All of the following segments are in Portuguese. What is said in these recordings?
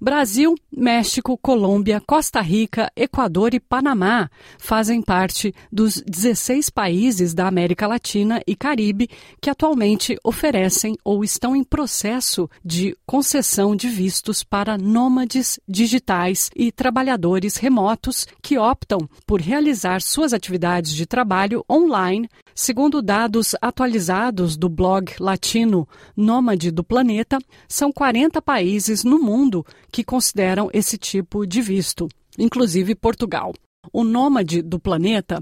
Brasil, México, Colômbia, Costa Rica, Equador e Panamá fazem parte dos 16 países da América Latina e Caribe que atualmente oferecem ou estão em processo de concessão de vistos para nômades digitais e trabalhadores remotos que optam por realizar suas atividades de trabalho online, segundo dados atualizados do blog latino Nômade do Planeta, são 40 países no mundo que consideram esse tipo de visto, inclusive Portugal. O Nômade do Planeta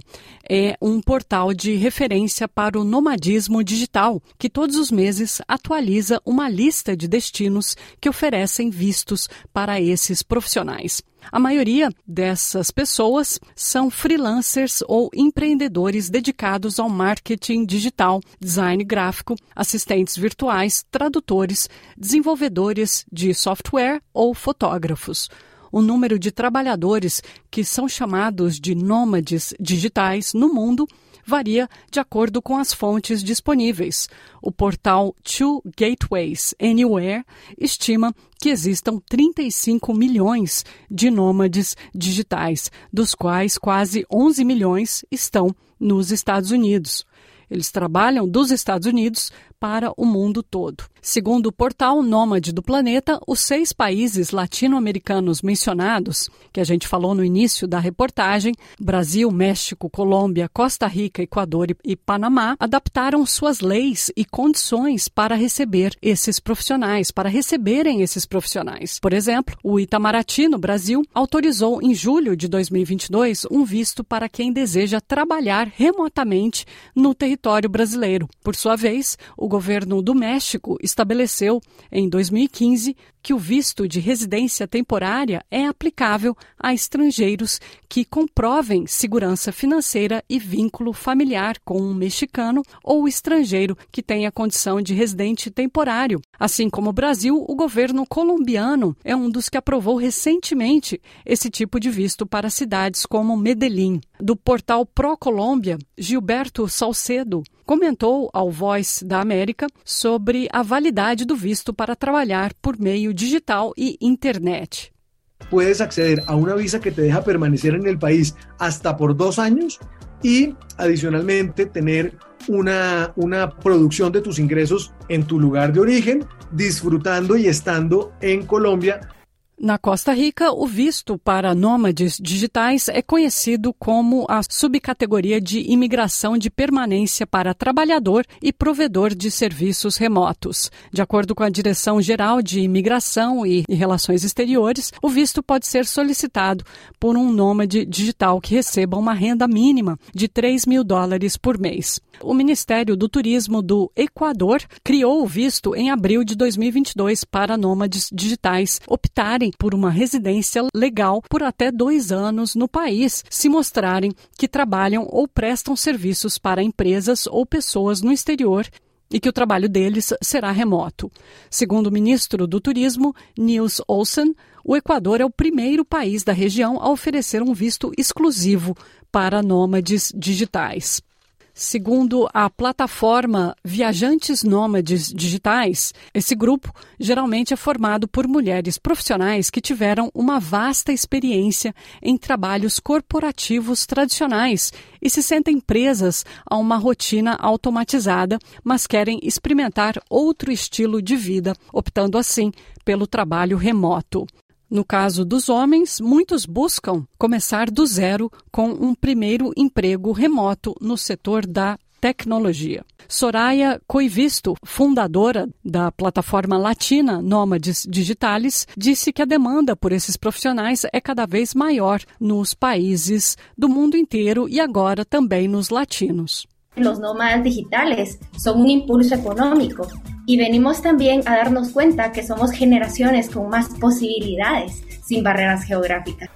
é um portal de referência para o nomadismo digital, que todos os meses atualiza uma lista de destinos que oferecem vistos para esses profissionais. A maioria dessas pessoas são freelancers ou empreendedores dedicados ao marketing digital, design gráfico, assistentes virtuais, tradutores, desenvolvedores de software ou fotógrafos o número de trabalhadores que são chamados de nômades digitais no mundo varia de acordo com as fontes disponíveis. O portal Two Gateways Anywhere estima que existam 35 milhões de nômades digitais, dos quais quase 11 milhões estão nos Estados Unidos. Eles trabalham dos Estados Unidos para o mundo todo. Segundo o portal Nômade do Planeta, os seis países latino-americanos mencionados, que a gente falou no início da reportagem, Brasil, México, Colômbia, Costa Rica, Equador e Panamá, adaptaram suas leis e condições para receber esses profissionais, para receberem esses profissionais. Por exemplo, o Itamaraty, no Brasil, autorizou em julho de 2022 um visto para quem deseja trabalhar remotamente no território brasileiro. Por sua vez, o governo do México estabeleceu, em 2015, que o visto de residência temporária é aplicável a estrangeiros que comprovem segurança financeira e vínculo familiar com um mexicano ou estrangeiro que tenha condição de residente temporário. Assim como o Brasil, o governo colombiano é um dos que aprovou recentemente esse tipo de visto para cidades como Medellín. Do portal Pro Colômbia, Gilberto Salcedo comentou ao Voice da América sobre a validade do visto para trabalhar por meio digital y Internet. Puedes acceder a una visa que te deja permanecer en el país hasta por dos años y adicionalmente tener una, una producción de tus ingresos en tu lugar de origen, disfrutando y estando en Colombia Na Costa Rica, o visto para nômades digitais é conhecido como a subcategoria de imigração de permanência para trabalhador e provedor de serviços remotos. De acordo com a Direção Geral de Imigração e Relações Exteriores, o visto pode ser solicitado por um nômade digital que receba uma renda mínima de 3 mil dólares por mês. O Ministério do Turismo do Equador criou o visto em abril de 2022 para nômades digitais optarem por uma residência legal por até dois anos no país, se mostrarem que trabalham ou prestam serviços para empresas ou pessoas no exterior e que o trabalho deles será remoto. Segundo o ministro do Turismo, Nils Olsen, o Equador é o primeiro país da região a oferecer um visto exclusivo para nômades digitais. Segundo a plataforma Viajantes Nômades Digitais, esse grupo geralmente é formado por mulheres profissionais que tiveram uma vasta experiência em trabalhos corporativos tradicionais e se sentem presas a uma rotina automatizada, mas querem experimentar outro estilo de vida, optando assim pelo trabalho remoto. No caso dos homens, muitos buscam começar do zero com um primeiro emprego remoto no setor da tecnologia. Soraya Coivisto, fundadora da plataforma latina Nômades Digitales, disse que a demanda por esses profissionais é cada vez maior nos países do mundo inteiro e agora também nos latinos. Los nómadas digitales son un impulso económico y venimos también a darnos cuenta que somos generaciones con más posibilidades sin barreras geográficas.